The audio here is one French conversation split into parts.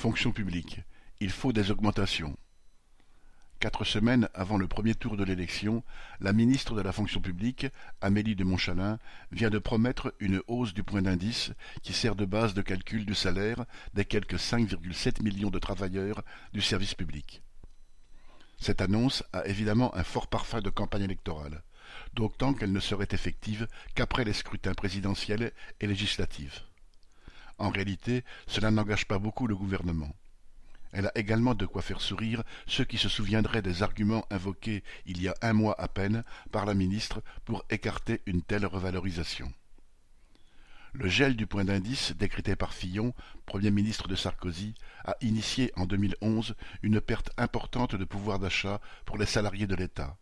Fonction publique, il faut des augmentations. Quatre semaines avant le premier tour de l'élection, la ministre de la fonction publique, Amélie de Montchalin, vient de promettre une hausse du point d'indice qui sert de base de calcul du salaire des quelques 5,7 millions de travailleurs du service public. Cette annonce a évidemment un fort parfum de campagne électorale, d'autant qu'elle ne serait effective qu'après les scrutins présidentiels et législatifs. En réalité, cela n'engage pas beaucoup le gouvernement. Elle a également de quoi faire sourire ceux qui se souviendraient des arguments invoqués il y a un mois à peine par la ministre pour écarter une telle revalorisation. Le gel du point d'indice décrété par Fillon, Premier ministre de Sarkozy, a initié en 2011 une perte importante de pouvoir d'achat pour les salariés de l'État.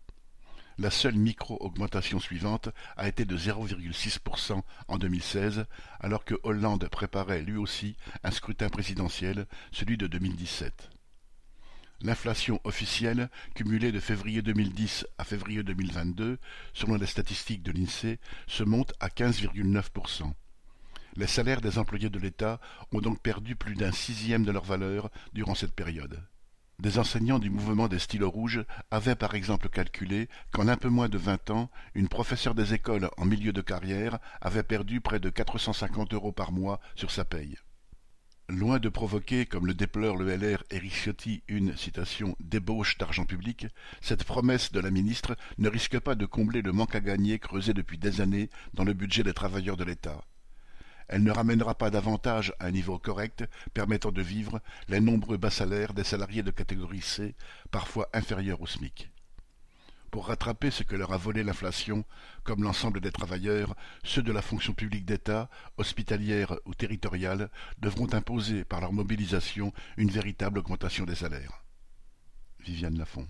La seule micro-augmentation suivante a été de 0,6% en 2016, alors que Hollande préparait lui aussi un scrutin présidentiel, celui de 2017. L'inflation officielle, cumulée de février 2010 à février 2022, selon les statistiques de l'INSEE, se monte à 15,9%. Les salaires des employés de l'État ont donc perdu plus d'un sixième de leur valeur durant cette période. Des enseignants du mouvement des stylos rouges avaient par exemple calculé qu'en un peu moins de vingt ans, une professeure des écoles en milieu de carrière avait perdu près de 450 euros par mois sur sa paye. Loin de provoquer, comme le déplore le LR Éric Ciotti, une citation débauche d'argent public, cette promesse de la ministre ne risque pas de combler le manque à gagner creusé depuis des années dans le budget des travailleurs de l'État elle ne ramènera pas davantage à un niveau correct permettant de vivre les nombreux bas salaires des salariés de catégorie C, parfois inférieurs au SMIC. Pour rattraper ce que leur a volé l'inflation, comme l'ensemble des travailleurs, ceux de la fonction publique d'État, hospitalière ou territoriale, devront imposer par leur mobilisation une véritable augmentation des salaires. Viviane Lafont